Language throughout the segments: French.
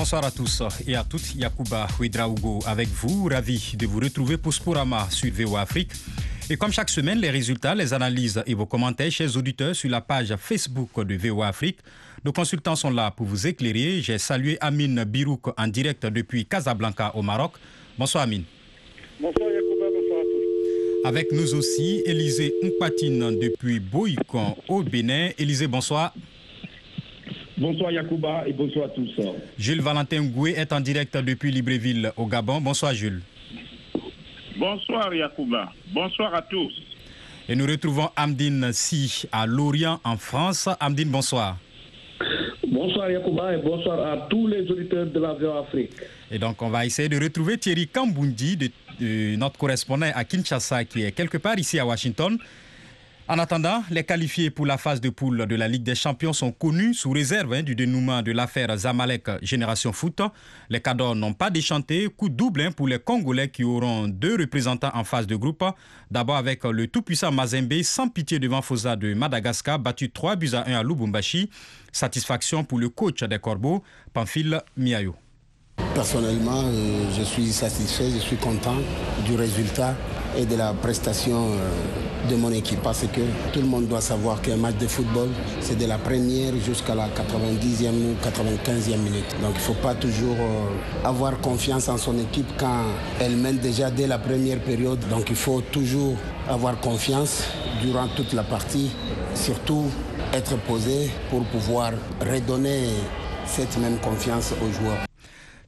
Bonsoir à tous et à toutes. Yakuba Ouedraogo avec vous. Ravi de vous retrouver pour Sporama sur VO Afrique. Et comme chaque semaine, les résultats, les analyses et vos commentaires, chers auditeurs, sur la page Facebook de VO Afrique. Nos consultants sont là pour vous éclairer. J'ai salué Amine Birouk en direct depuis Casablanca au Maroc. Bonsoir Amine. Bonsoir Yacouba, bonsoir à tous. Avec nous aussi, Élisée Mpatine depuis Boïcon au Bénin. Élisée, bonsoir. Bonsoir Yacouba et bonsoir à tous. Jules Valentin Goué est en direct depuis Libreville au Gabon. Bonsoir Jules. Bonsoir Yacouba. Bonsoir à tous. Et nous retrouvons Amdine Si à Lorient en France. Amdine, bonsoir. Bonsoir Yacouba et bonsoir à tous les auditeurs de la Afrique. Et donc, on va essayer de retrouver Thierry Kambundi, de, de notre correspondant à Kinshasa, qui est quelque part ici à Washington. En attendant, les qualifiés pour la phase de poule de la Ligue des Champions sont connus sous réserve hein, du dénouement de l'affaire Zamalek Génération Foot. Les cadors n'ont pas déchanté. Coup double hein, pour les Congolais qui auront deux représentants en phase de groupe. D'abord avec le tout-puissant Mazembe, sans pitié devant Fosa de Madagascar, battu 3 buts à 1 à Lubumbashi. Satisfaction pour le coach des Corbeaux, Pamphile Miayo. Personnellement, euh, je suis satisfait, je suis content du résultat et de la prestation euh, de mon équipe parce que tout le monde doit savoir qu'un match de football, c'est de la première jusqu'à la 90e ou 95e minute. Donc il ne faut pas toujours euh, avoir confiance en son équipe quand elle mène déjà dès la première période. Donc il faut toujours avoir confiance durant toute la partie, surtout être posé pour pouvoir redonner cette même confiance aux joueurs.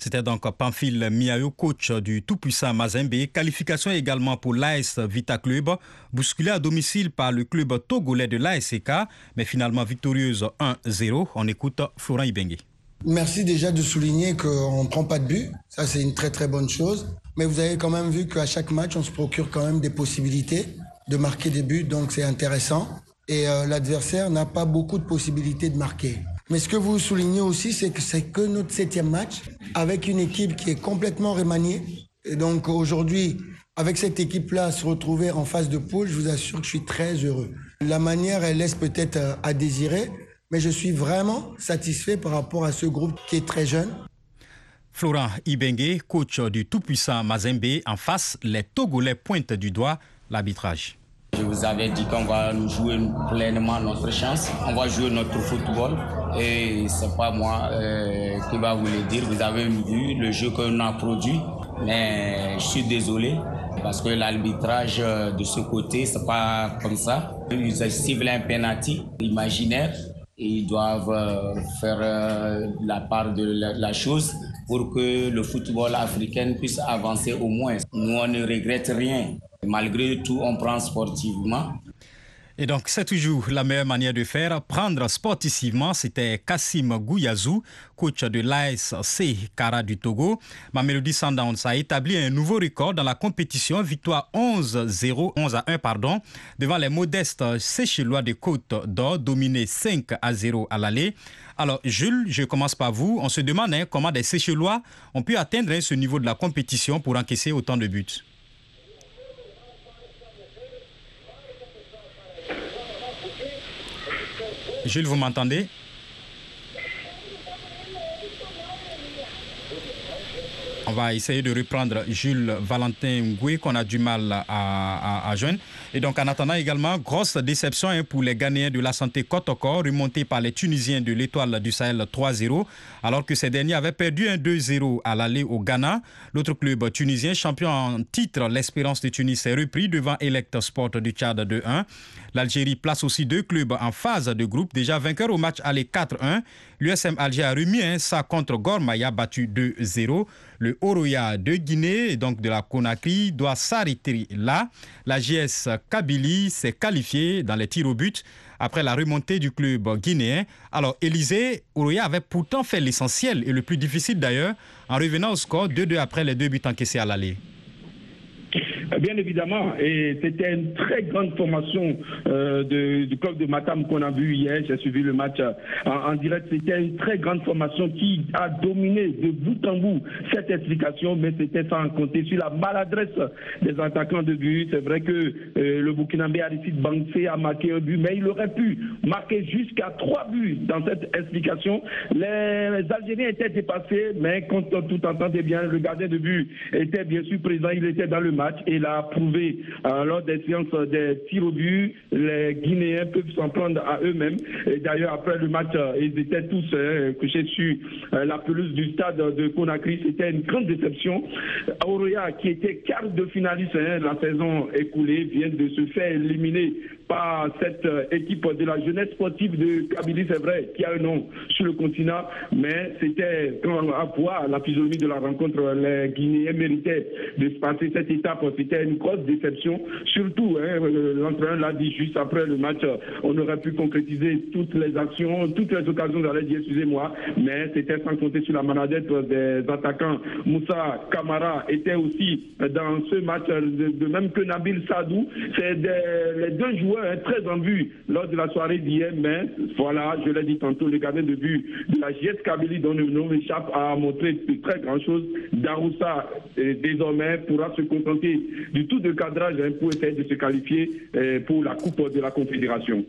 C'était donc Pamphile Miayo, coach du tout-puissant Mazembe. Qualification également pour l'AS Vita Club, bousculé à domicile par le club togolais de l'ASK, mais finalement victorieuse 1-0. On écoute Florent Ibengue. Merci déjà de souligner qu'on ne prend pas de but. Ça, c'est une très très bonne chose. Mais vous avez quand même vu qu'à chaque match, on se procure quand même des possibilités de marquer des buts, donc c'est intéressant. Et euh, l'adversaire n'a pas beaucoup de possibilités de marquer. Mais ce que vous soulignez aussi, c'est que c'est que notre septième match avec une équipe qui est complètement remaniée. Et donc aujourd'hui, avec cette équipe-là, se retrouver en phase de poule, je vous assure que je suis très heureux. La manière, elle laisse peut-être à désirer, mais je suis vraiment satisfait par rapport à ce groupe qui est très jeune. Florent Ibengue, coach du tout-puissant Mazembe, en face, les Togolais pointent du doigt l'arbitrage. Je vous avais dit qu'on va jouer pleinement notre chance, on va jouer notre football et c'est pas moi euh, qui va vous le dire. Vous avez vu le jeu qu'on a produit, mais je suis désolé parce que l'arbitrage de ce côté c'est pas comme ça. Ils ciblent un penalty imaginaire ils doivent faire la part de la chose pour que le football africain puisse avancer au moins. Nous on ne regrette rien. Malgré tout, on prend sportivement. Et donc, c'est toujours la meilleure manière de faire. Prendre sportivement, c'était Kassim Gouyazou, coach de l'ASC Kara du Togo. Mamelody Sundowns a établi un nouveau record dans la compétition, victoire 11-0, 11 à 1, pardon, devant les modestes Séchelois de Côte d'Or, dominés 5 à 0 à l'aller. Alors, Jules, je commence par vous. On se demande hein, comment des Séchelois ont pu atteindre ce niveau de la compétition pour encaisser autant de buts? Jules, vous m'entendez? On va essayer de reprendre Jules Valentin Ngoué qu'on a du mal à, à, à, joindre. Et donc en attendant également, grosse déception hein, pour les Ghanéens de la santé Kotoko, remontés par les Tunisiens de l'étoile du Sahel 3-0, alors que ces derniers avaient perdu un 2-0 à l'aller au Ghana. L'autre club tunisien, champion en titre, l'Espérance de Tunis, s'est repris devant Elect Sport du Tchad 2-1. L'Algérie place aussi deux clubs en phase de groupe, déjà vainqueur au match aller 4-1. L'USM Alger a remis un ça contre Gormaya, battu 2-0. Le Oroya de Guinée, donc de la Conakry, doit s'arrêter là. La GS Kabylie s'est qualifiée dans les tirs au but après la remontée du club guinéen. Alors, Élysée, Oroya avait pourtant fait l'essentiel et le plus difficile d'ailleurs, en revenant au score 2-2 après les deux buts encaissés à l'aller. Bien évidemment, et c'était une très grande formation euh, du club de Matam qu'on a vu hier. J'ai suivi le match euh, en, direct. C'était une très grande formation qui a dominé de bout en bout cette explication, mais c'était sans compter sur la maladresse des attaquants de but. C'est vrai que euh, le Burkinabé Aristide Bansé a marqué un but, mais il aurait pu marquer jusqu'à trois buts dans cette explication. Les Algériens étaient dépassés, mais quand tout entendait bien, le gardien de but était bien sûr présent, il était dans le match et l'a prouvé euh, lors des séances des tirs au but. Les Guinéens peuvent s'en prendre à eux-mêmes. Et d'ailleurs, après le match, euh, ils étaient tous euh, couchés sur la pelouse du stade de Conakry. C'était une grande déception. Auréa, qui était quart de finaliste hein, la saison écoulée, vient de se faire éliminer cette équipe de la jeunesse sportive de Kabylie, c'est vrai, qui a un nom sur le continent, mais c'était à voir la physionomie de la rencontre. Les Guinéens méritaient de se passer cette étape. C'était une grosse déception. Surtout, hein, l'entraîneur l'a dit juste après le match, on aurait pu concrétiser toutes les actions, toutes les occasions, j'allais dire, excusez-moi, mais c'était sans compter sur la maladette des attaquants. Moussa Kamara était aussi dans ce match, de même que Nabil Sadou. C'est les deux joueurs hein, très en vue lors de la soirée d'hier, mais voilà, je l'ai dit tantôt, le gardien de but de la JS Kabylie, dont le nom échappe, a montré très grand chose. Daroussa, euh, désormais, pourra se contenter du tout de cadrage hein, pour essayer de se qualifier euh, pour la Coupe de la Confédération.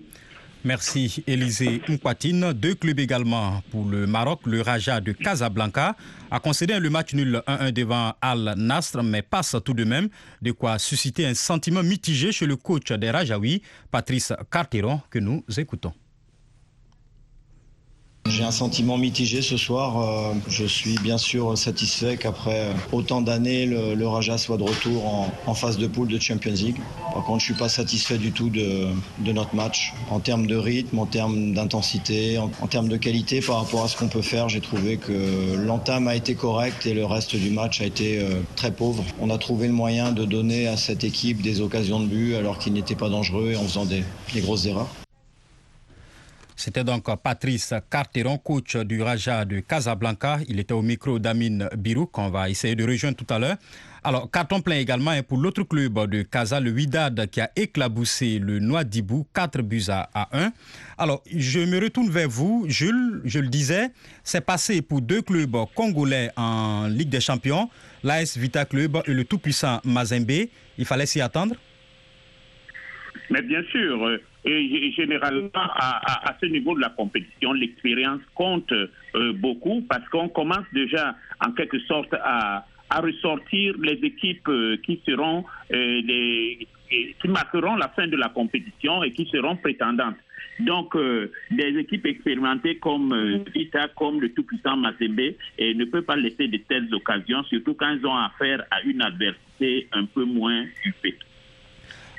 Merci Élisée Mkwatine. Deux clubs également pour le Maroc. Le Raja de Casablanca a concédé le match nul 1-1 devant Al Nasr, mais passe tout de même de quoi susciter un sentiment mitigé chez le coach des Rajaouis, Patrice Carteron, que nous écoutons. J'ai un sentiment mitigé ce soir. Euh, je suis bien sûr satisfait qu'après autant d'années, le, Raja soit de retour en, phase de poule de Champions League. Par contre, je suis pas satisfait du tout de, notre match. En termes de rythme, en termes d'intensité, en, termes de qualité par rapport à ce qu'on peut faire, j'ai trouvé que l'entame a été correcte et le reste du match a été euh, très pauvre. On a trouvé le moyen de donner à cette équipe des occasions de but alors qu'il n'était pas dangereux et en faisant des grosses erreurs. C'était donc Patrice Carteron, coach du Raja de Casablanca. Il était au micro d'Amin Birou, qu'on va essayer de rejoindre tout à l'heure. Alors, carton plein également pour l'autre club de Casa, le Widad, qui a éclaboussé le Noidibou, 4 buts à 1. Alors, je me retourne vers vous. Jules, je le disais, c'est passé pour deux clubs congolais en Ligue des Champions, l'AS Vita Club et le tout-puissant Mazembe. Il fallait s'y attendre? Mais bien sûr, euh, et généralement, à, à, ce niveau de la compétition, l'expérience compte euh, beaucoup parce qu'on commence déjà en quelque sorte à, à ressortir les équipes euh, qui seront euh, les, qui marqueront la fin de la compétition et qui seront prétendantes. Donc, des équipes expérimentées comme Vita, comme le tout-puissant Mazembe, et ne peuvent pas laisser de telles occasions, surtout quand ils ont affaire à une adversité un peu moins huppée.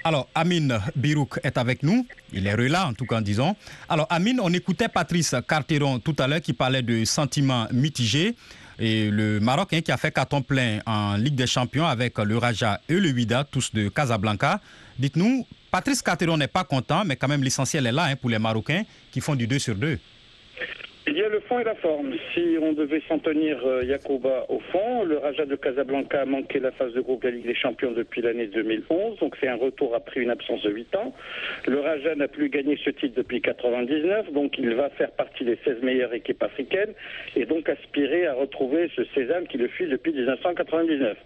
Alors, Amine Birouk est avec nous. Il est là, en tout cas, disons. Alors, Amine, on écoutait Patrice Carteron tout à l'heure qui parlait de sentiments mitigés. Et le Maroc hein, qui a fait carton plein en Ligue des Champions avec le Raja et le Wida, tous de Casablanca. Dites-nous, Patrice Carteron n'est pas content, mais quand même l'essentiel est là hein, pour les Marocains qui font du 2 sur 2. Il y a le fond et la forme. Si on devait s'en tenir euh, Yacouba au fond, le Raja de Casablanca a manqué la phase de groupe de la Ligue des Champions depuis l'année 2011, donc c'est un retour après une absence de 8 ans. Le Raja n'a plus gagné ce titre depuis 99, donc il va faire partie des 16 meilleures équipes africaines et donc aspirer à retrouver ce sésame qui le fuit depuis 1999.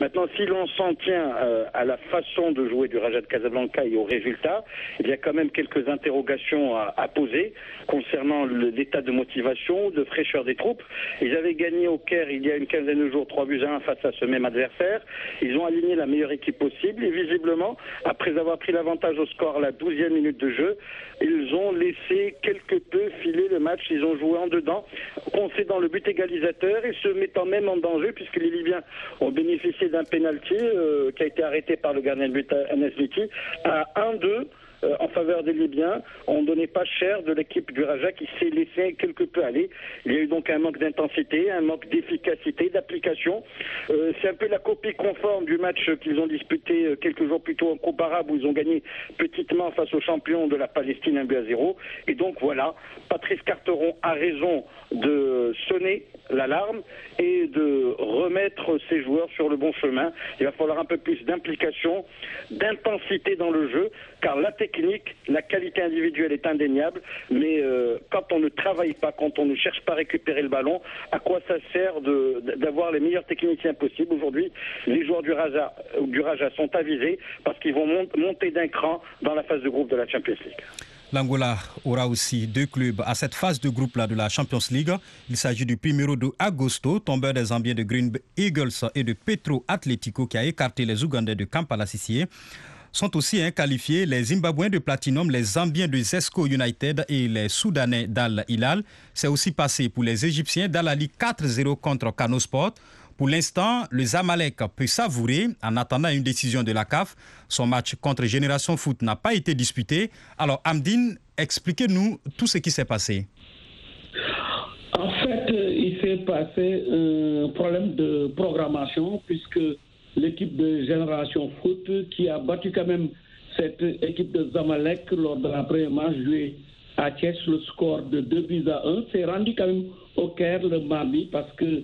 Maintenant, si l'on s'en tient euh, à la façon de jouer du Raja de Casablanca et aux résultats, il y a quand même quelques interrogations à poser concernant l'état de motivation, de fraîcheur des troupes. Ils avaient gagné au Caire il y a une quinzaine de jours 3 buts à 1 face à ce même adversaire. Ils ont aligné la meilleure équipe possible et visiblement, après avoir pris l'avantage au score à la 12e minute de jeu, ils ont laissé quelque peu filer le match. Ils ont joué en dedans, concédant le but égalisateur et se mettant même en danger puisque les Libyens ont bénéficié d'un pénalty euh, qui a été arrêté par le gardien de but Anesmiti à 1-2 euh, en faveur des Libyens. On ne donnait pas cher de l'équipe du Raja qui s'est laissé quelque peu aller. Il y a eu donc un manque d'intensité, un manque d'efficacité, d'application. Euh, c'est un peu la copie conforme du match qu'ils ont disputé euh, quelques jours plus tôt en Coupe arabe où ils ont gagné petitement face aux champions de la Palestine 1 but à 0. Et donc voilà, Patrice Carteron a raison de sonner l'alarme et de remettre ses joueurs sur le bon chemin. Il va falloir un peu plus d'implication, d'intensité dans le jeu, car la technique, la qualité individuelle est indéniable, mais euh, quand on ne travaille pas, quand on ne cherche pas à récupérer le ballon, à quoi ça sert d'avoir les meilleurs techniciens possibles Aujourd'hui, les joueurs du Raja, du Raja sont avisés parce qu'ils vont monter d'un cran dans la phase de groupe de la Champions League. L'Angola aura aussi deux clubs à cette phase de groupe-là de la Champions League. Il s'agit du Primero de Agosto, tombeur des Zambiens de Green Eagles et de Petro Atletico qui a écarté les Ougandais de Kampala Sissi sont aussi qualifiés les Zimbabwéens de Platinum, les Zambiens de Zesco United et les Soudanais d'Al Hilal. C'est aussi passé pour les Égyptiens d'Al-Ali 4-0 contre Kano Sport. Pour l'instant, le Zamalek peut savourer en attendant une décision de la CAF. Son match contre Génération Foot n'a pas été disputé. Alors, Amdine, expliquez-nous tout ce qui s'est passé. En fait, il s'est passé un problème de programmation puisque l'équipe de Génération Foot qui a battu quand même cette équipe de Zamalek lors de la première match jouée à Thiès, le score de 2 buts à 1, s'est rendu quand même au Caire le mardi parce que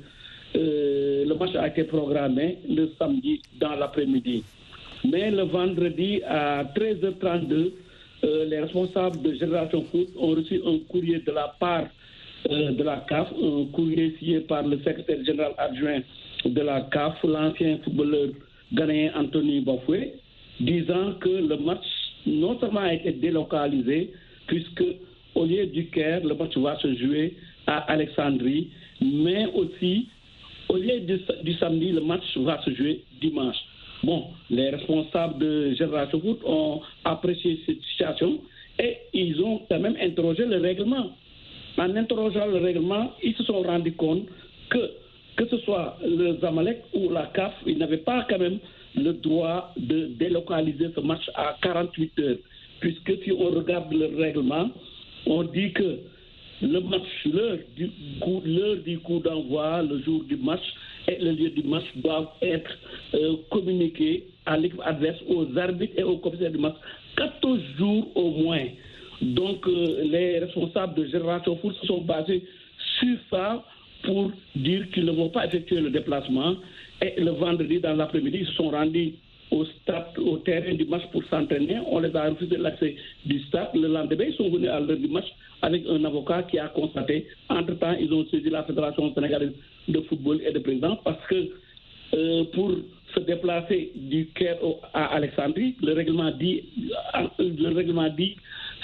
euh, le match a été programmé le samedi dans l'après-midi. Mais le vendredi à 13h32, euh, les responsables de Génération Foot ont reçu un courrier de la part euh, de la CAF, un courrier signé par le secrétaire général adjoint de la CAF, l'ancien footballeur ghanéen Anthony Bafoué, disant que le match non seulement a été délocalisé, puisque au lieu du Caire, le match va se jouer à Alexandrie, mais aussi au lieu du, samedi, le match va se jouer dimanche. Bon, les responsables de Génération Foot ont apprécié cette situation et ils ont quand même interrogé le règlement. En interrogeant le règlement, ils se sont rendus compte que, que ce soit le Zamalek ou la CAF, ils n'avaient pas quand même le droit de délocaliser ce match à 48 heures. Puisque si on regarde le règlement, on dit que le match, l'heure du coup, d'envoi, le jour du match et le lieu du match doivent être euh, communiqués à l'équipe adverse, aux arbitres et aux commissaires du match 14 jours au moins. Donc euh, les responsables de Génération Foot sont basés sur ça pour dire qu'ils ne vont pas effectuer le déplacement. Et le vendredi, dans l'après-midi, ils sont rendus au stade, au terrain du match pour s'entraîner. On les a refusé l'accès du stade. Le lendemain, ils sont venus à l'heure du match avec un avocat qui a constaté. Entre-temps, ils ont saisi la Fédération sénégalaise de football et de président parce que euh, pour se déplacer du Caire à Alexandrie, le règlement dit, euh, le règlement dit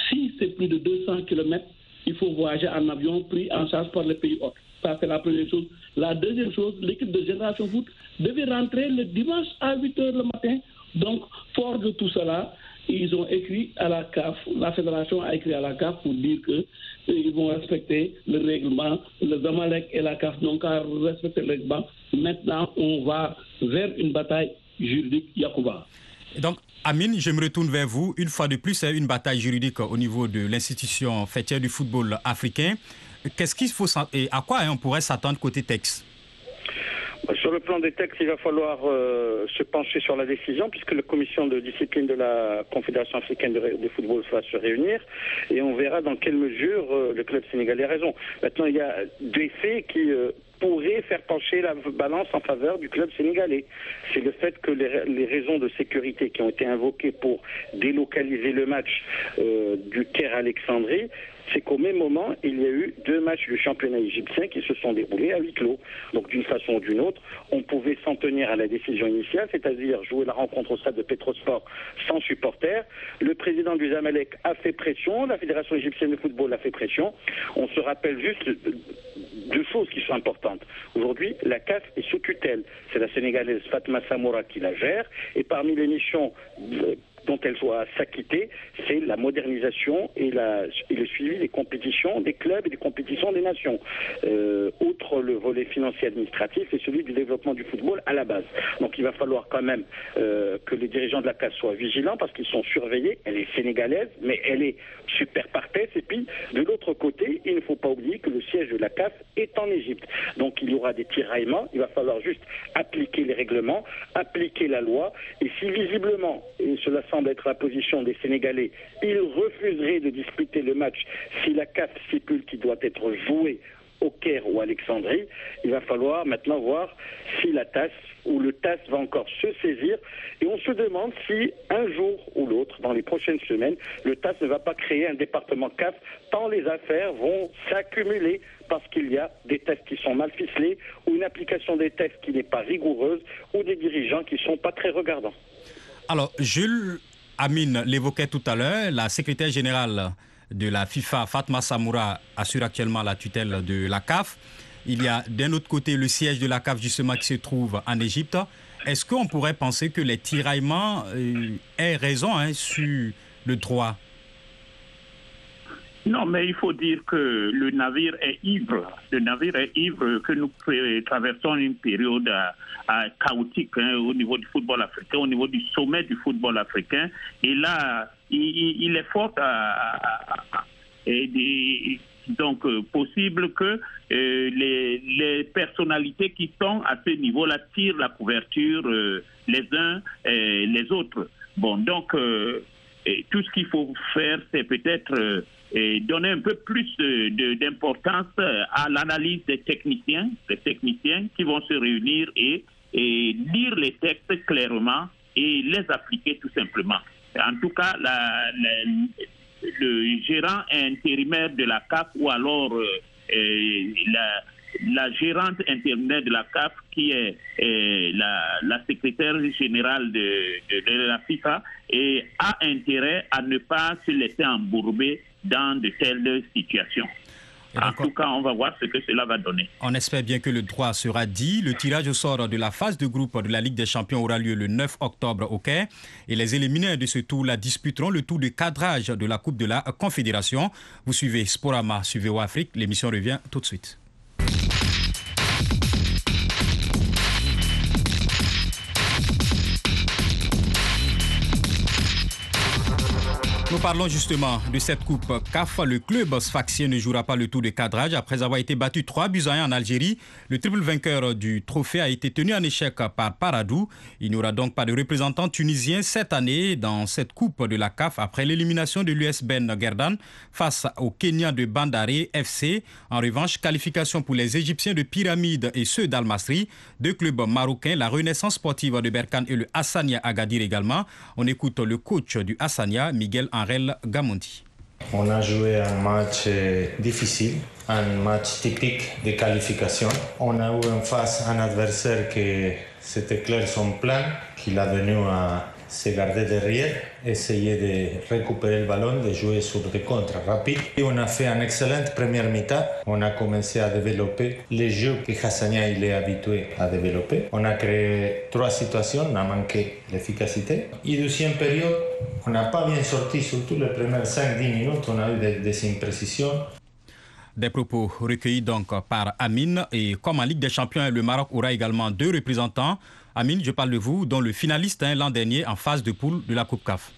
si c'est plus de 200 km, il faut voyager en avion pris en charge par les pays hôtes. Ça, c'est la première chose. La deuxième chose, l'équipe de Génération Foot devait rentrer le dimanche à 8 h le matin. Donc, fort de tout cela, ils ont écrit à la CAF, la fédération a écrit à la CAF pour dire qu'ils vont respecter le règlement. Le Zamalek et la CAF n'ont qu'à respecter le règlement. Maintenant, on va vers une bataille juridique Yakuba. Donc, Amine, je me retourne vers vous. Une fois de plus, c'est une bataille juridique au niveau de l'institution fêtière du football africain. Qu'est-ce qu'il faut et à quoi on pourrait s'attendre côté texte? Sur le plan des textes, il va falloir euh, se pencher sur la décision puisque la commission de discipline de la Confédération africaine de, football va se réunir et on verra dans quelle mesure euh, le club sénégalais a raison. Maintenant, il y a des faits qui euh, pourraient faire pencher la balance en faveur du club sénégalais. C'est le fait que les, les, raisons de sécurité qui ont été invoquées pour délocaliser le match du Caire Alexandrie c'est qu'au même moment, il y a eu deux matchs du championnat égyptien qui se sont déroulés à huis clos. Donc d'une façon ou d'une autre, on pouvait s'en tenir à la décision initiale, c'est-à-dire jouer la rencontre au stade de Petrosport sans supporters. Le président du Zamalek a fait pression, la Fédération égyptienne de football a fait pression. On se rappelle juste deux choses qui sont importantes. Aujourd'hui, la CAF est sous tutelle. C'est la Sénégalaise Fatma Samoura qui la gère. Et parmi les missions euh, dont elle doit s'acquitter, c'est la modernisation et, le suivi des compétitions des clubs et des compétitions des nations. Euh, volet financier administratif et celui du développement du football à la base. Donc il va falloir quand même euh, que les dirigeants de la CAF soient vigilants parce qu'ils sont surveillés. Elle est sénégalaise, mais elle est super parfaite. Et puis, de l'autre côté, il ne faut pas oublier que le siège de la CAF est en Égypte. Donc il y aura des tiraillements. Il va falloir juste appliquer les règlements, appliquer la loi. Et si visiblement, et cela semble être la position des Sénégalais, ils refuseraient de disputer le match si la CAF stipule qu'il doit être joué au Caire ou Alexandrie, il va falloir maintenant voir si la tasse ou le TAS va encore se saisir. Et on se demande si un jour ou l'autre, dans les prochaines semaines, le TAS ne va pas créer un département CAF, tant les affaires vont s'accumuler parce qu'il y a des tests qui sont mal ficelés ou une application des tests qui n'est pas rigoureuse ou des dirigeants qui ne sont pas très regardants. Alors, Jules Amine l'évoquait tout à l'heure, la secrétaire générale de la FIFA, Fatma Samoura, assure actuellement la tutelle de la CAF. Il y a d'un autre côté le siège de la CAF justement qui se trouve en Égypte. Est-ce qu'on pourrait penser que les tiraillements euh, aient raison hein, sur le droit? Non, mais il faut dire que le navire est ivre. Le navire est ivre, que nous traversons une période euh, chaotique hein, au niveau du football africain, au niveau du sommet du football africain. Et là, il, est fort à, donc euh, possible que euh, les, personnalités qui sont à ce niveau-là tirent la couverture les uns et les autres. Bon, donc tout ce qu'il faut faire, c'est peut-être donner un peu plus d'importance à l'analyse des techniciens, des techniciens qui vont se réunir et, lire les textes clairement et les appliquer tout simplement. En tout cas, le gérant intérimaire de la CAF ou alors euh, euh, la, gérante intérimaire de la CAF, qui est, la, la, secrétaire générale de, de, la FIFA, et a intérêt à ne pas se laisser embourber dans de telles situations. En tout cas, on va voir ce que cela va donner. On espère bien que le droit sera dit. Le tirage au sort de la phase de groupe de la Ligue des Champions aura lieu le 9 octobre au Caire. Et les éliminés de ce tour la disputeront le tour de cadrage de la Coupe de la Confédération. Vous suivez Sporama sur VO Afrique. L'émission revient tout de suite. Nous parlons justement de cette coupe CAF. Le club sfaxien ne jouera pas le tour de cadrage après avoir été battu 3 buts à 1 en Algérie. Le triple vainqueur du trophée a été tenu en échec par Paradou. Il n'y aura donc pas de représentant tunisien cette année dans cette coupe de la CAF après l'élimination de l'US Ben Gerdan face au Kenya de Bandare FC. En revanche, qualification pour les Égyptiens de Pyramide et ceux d'Al-Masri. Deux clubs marocains, la Renaissance sportive de Berkane et le Hassania Agadir également. On écoute le coach du Hassania, Miguel on a joué un match euh, difficile, un match typique de qualification. On a eu en face un adversaire qui c'était clair son plan, qu'il a venu à se garder derrière, essayer de récupérer le ballon, de jouer sur des contres rapides. Et on a fait une excellente première mi-temps. On a commencé à développer les jeux que Hassania il est habitué à développer. On a créé trois situations, on a manqué l'efficacité. Et deuxième période, on n'a pas bien sorti, surtout les premières 5-10 minutes, on a eu des, des imprécisions. Des propos recueillis donc par Amine. Et comme en Ligue des Champions, le Maroc aura également deux représentants. Amine, je parle de vous, dont le finaliste hein, l'an dernier en phase de poule de la Coupe CAF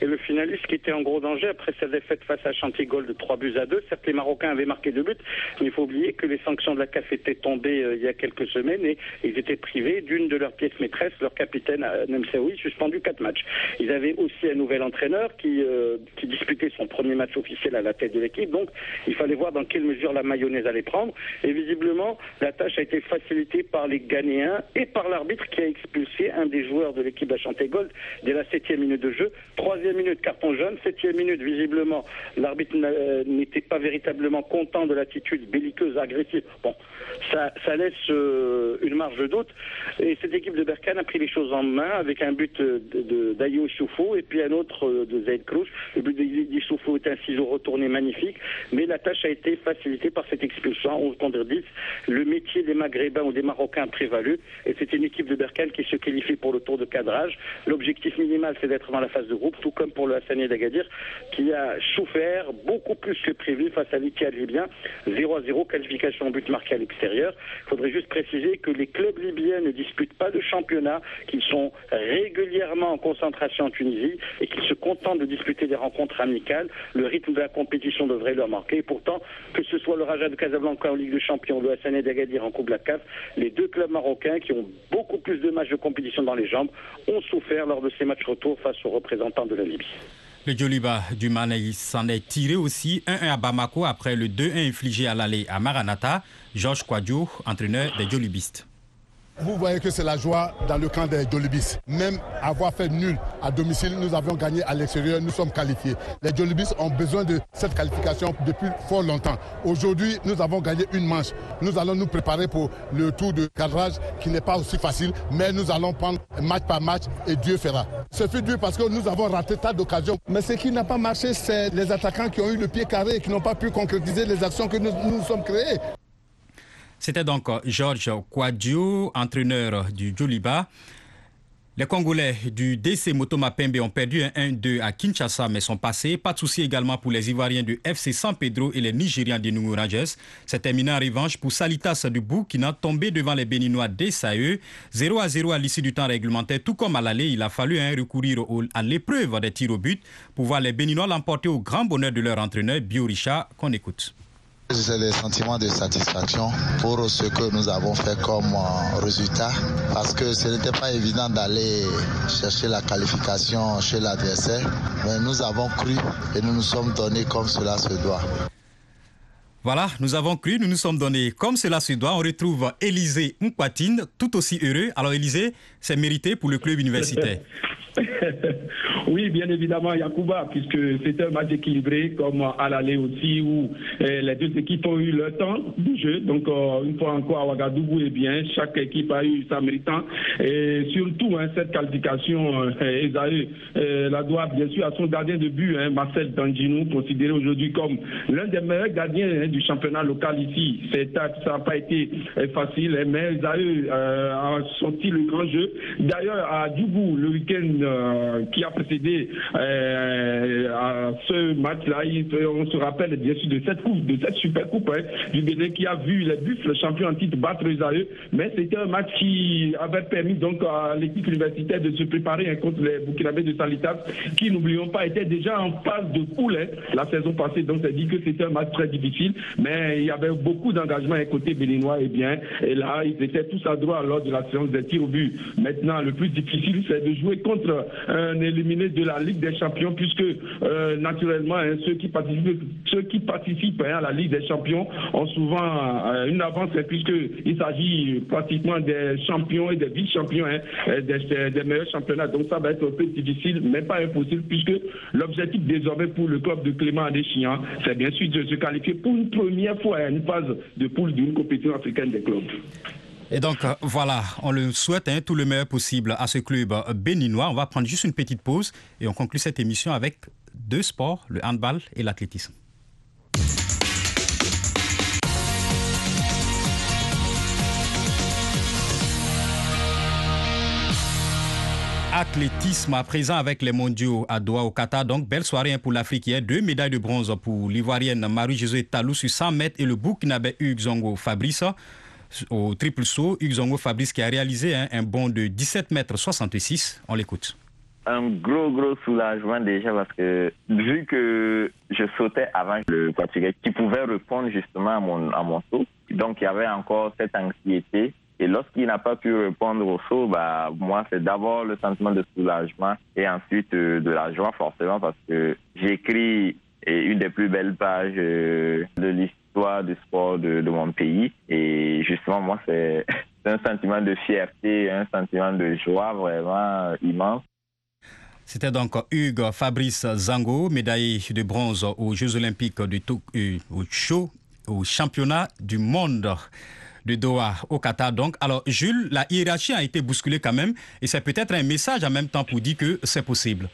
et le finaliste qui était en gros danger après sa défaite face à Chantigol de 3 buts à 2. Certes, les Marocains avaient marqué deux buts, mais il faut oublier que les sanctions de la CAF étaient tombées euh, il y a quelques semaines et ils étaient privés d'une de leurs pièces maîtresses, leur capitaine euh, Nemsaoui, suspendu quatre matchs. Ils avaient aussi un nouvel entraîneur qui, euh, qui disputait son premier match officiel à la tête de l'équipe, donc il fallait voir dans quelle mesure la mayonnaise allait prendre. Et visiblement, la tâche a été facilitée par les Ghanéens et par l'arbitre qui a expulsé un des joueurs de l'équipe à Chantigol dès la septième minute de jeu. Troisième minute, carton jaune. Septième minute, visiblement, l'arbitre n'était pas véritablement content de l'attitude belliqueuse, agressive. Bon, ça, ça laisse une marge de doute. Et cette équipe de Berkane a pris les choses en main avec un but d'Ayo Choufou et puis un autre de Zaid Cruz. Le but d'Issoufou est un ciseau retourné magnifique, mais la tâche a été facilitée par cette expulsion 11 contre 10. Le métier des Maghrébins ou des Marocains a prévalu et c'est une équipe de Berkane qui se qualifie pour le tour de cadrage. L'objectif minimal, c'est d'être dans la phase de groupe, tout comme pour le Hassani d'Agadir, qui a souffert beaucoup plus que prévu face à l'Ittihad libyen. 0 à 0, qualification en but marqué à l'extérieur. Il faudrait juste préciser que les clubs libyens ne disputent pas de championnat, qu'ils sont régulièrement en concentration en Tunisie et qu'ils se contentent de disputer des rencontres amicales. Le rythme de la compétition devrait leur marquer. Et pourtant, que ce soit le Raja de Casablanca en Ligue des Champions, le Hassané d'Agadir en Coupe de la les deux clubs marocains qui ont beaucoup plus de matchs de compétition dans les jambes ont souffert lors de ces matchs retour face aux représentants de la Le Djoliba du Mali s'en est tiré aussi 1-1 à Bamako après le 2-1 infligé à l'aller à Maranata. Georges Kwadjo, entraîneur des Djolibistes. Vous voyez que c'est la joie dans le camp des Jolibis. Même avoir fait nul à domicile, nous avions gagné à l'extérieur, nous sommes qualifiés. Les Jolibis ont besoin de cette qualification depuis fort longtemps. Aujourd'hui, nous avons gagné une manche. Nous allons nous préparer pour le tour de cadrage qui n'est pas aussi facile, mais nous allons prendre match par match et Dieu fera. Ce fut dur parce que nous avons raté tas d'occasions. Mais ce qui n'a pas marché, c'est les attaquants qui ont eu le pied carré et qui n'ont pas pu concrétiser les actions que nous nous sommes créées. C'était donc Georges Kwadjo, entraîneur du Djoliba. Les Congolais du DC Motoma Pembe ont perdu un 1-2 à Kinshasa mais sont passés. Pas de souci également pour les Ivoiriens du FC San Pedro et les Nigérians du Rangers. C'est terminé en revanche pour Salitas du Burkina tombé devant les Béninois d'Essae. 0 à 0 à l'issue du temps réglementaire. Tout comme à l'aller, il a fallu hein, recourir à l'épreuve des tirs au but pour voir les Béninois l'emporter au grand bonheur de leur entraîneur Bio qu'on écoute. J'ai le sentiment de satisfaction pour ce que nous avons fait comme euh, résultat parce que ce n'était pas évident d'aller chercher la qualification chez l'adversaire, mais nous avons cru et nous nous sommes donnés comme cela se doit. Voilà, nous avons cru, nous nous sommes donnés comme cela se doit. On retrouve Élisée Mpatine, tout aussi heureux. Alors Élisée, c'est mérité pour le club universitaire. oui, bien évidemment, Yacouba, puisque c'est un match équilibré, comme à l'aller aussi, où eh, les deux équipes ont eu le temps de jeu. Donc, euh, une fois encore, à Ouagadougou est bien. Chaque équipe a eu sa méritant. Et surtout, hein, cette qualification, euh, euh, la doit bien sûr à son gardien de but, hein, Marcel Danginou, considéré aujourd'hui comme l'un des meilleurs gardiens hein, du championnat local ici. Ça n'a pas été euh, facile, mais Esaïe a sorti le grand jeu. D'ailleurs, à Djougou, le week-end, euh, qui a précédé euh, à ce match-là. On se rappelle bien sûr de cette coupe, de cette super coupe hein, du Bénin qui a vu les Buffles, champions en titre, battre les AE. Mais c'était un match qui avait permis donc à l'équipe universitaire de se préparer hein, contre les Burkinabés de Salitas, qui, n'oublions pas, étaient déjà en phase de poule hein, la saison passée. Donc, ça dit que c'était un match très difficile. Mais il y avait beaucoup d'engagement côté béninois. Et bien, et là, ils étaient tous à droit lors de la séance des tirs au but. Maintenant, le plus difficile, c'est de jouer contre un éliminé de la Ligue des Champions, puisque euh, naturellement, hein, ceux qui participent, hein, à la Ligue des Champions ont souvent euh, une avance, hein, puisqu'il s'agit pratiquement des champions et des vice-champions, des, meilleurs championnats. Donc ça va être un peu difficile, mais pas impossible, puisque l'objectif désormais pour le club de Clément Adéchian, c'est bien sûr de se qualifier pour une première fois à une phase de poule d'une compétition africaine des clubs. Et donc euh, voilà, on le souhaite hein, tout le meilleur possible à ce club béninois. On va prendre juste une petite pause et on conclut cette émission avec deux sports, le handball et l'athlétisme. athlétisme à présent avec les mondiaux à Doha au Qatar. Donc, belle soirée hein, pour l'Afrique hier. Deux médailles de bronze pour l'Ivoirienne Marie-Josée Talou sur 100 mètres et le Burkinabé Hugues Zongo Fabrice au triple saut, Hugues Fabrice qui a réalisé un, bond de 17 mètres 66. On l'écoute. Un gros, gros soulagement déjà parce que vu que je sautais avant le Portugais qui pouvait répondre justement à mon, à mon saut, donc il y avait encore cette anxiété. Et lorsqu'il n'a pas pu répondre au saut, bah, moi, c'est d'abord le sentiment de soulagement et ensuite euh, de la joie, forcément, parce que j'écris une des plus belles pages euh, de l'histoire du sport de, mon pays. Et justement, moi, c'est un sentiment de fierté, un sentiment de joie vraiment immense. C'était donc Hugues Fabrice Zango, médaillé de bronze aux Jeux Olympiques de Tokyo, au, au championnat du monde de Doha au Qatar. Donc, alors, Jules, la hiérarchie a été bousculée quand même, et c'est peut-être un message en même temps pour dire que c'est possible.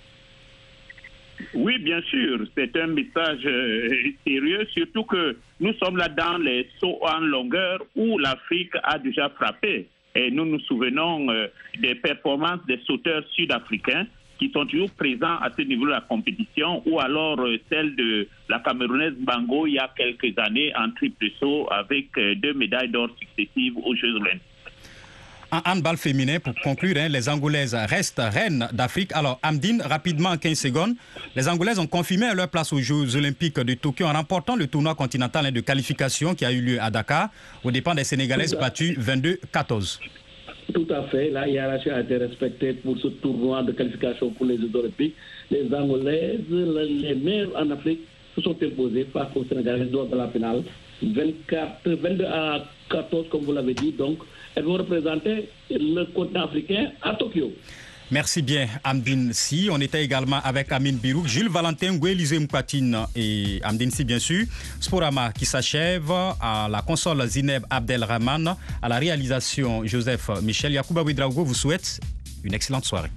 Oui, bien sûr, c'est un message euh, sérieux, surtout que nous sommes là dans les sauts en longueur où l'Afrique a déjà frappé. Et nous nous souvenons euh, des performances des sauteurs sud-africains qui sont toujours présents à ce niveau de la compétition, ou alors euh, celle de la Camerounaise Bango il y a quelques années en triple saut avec deux médailles d'or successives aux Jeux Olympiques. En handball féminin, pour conclure, hein, les Angolaises restent reines d'Afrique. Alors, Amdine, rapidement en 15 secondes, les Angolaises ont confirmé leur place aux Jeux Olympiques de Tokyo en remportant le tournoi continental hein, de qualification qui a eu lieu à Dakar, au dépens des Sénégalaises battues 22-14. Tout à fait. La hiérarchie a été respectée pour ce tournoi de qualification pour les Jeux Olympiques. Les Angolaises, les meilleures en Afrique, se sont imposées face aux Sénégalaises lors de la finale. 24, 22 à 14, comme vous l'avez dit. Donc, elles vont représenter le continent africain à Tokyo. Merci bien, Amdine Si. On était également avec Amine Birouk, Jules Valentin, Gouelizé Mpatine et Amdine Si, bien sûr. Sporama qui s'achève à la console Zineb Abdelrahman, à la réalisation Joseph Michel. Yacouba Ouidraogo vous souhaite une excellente soirée.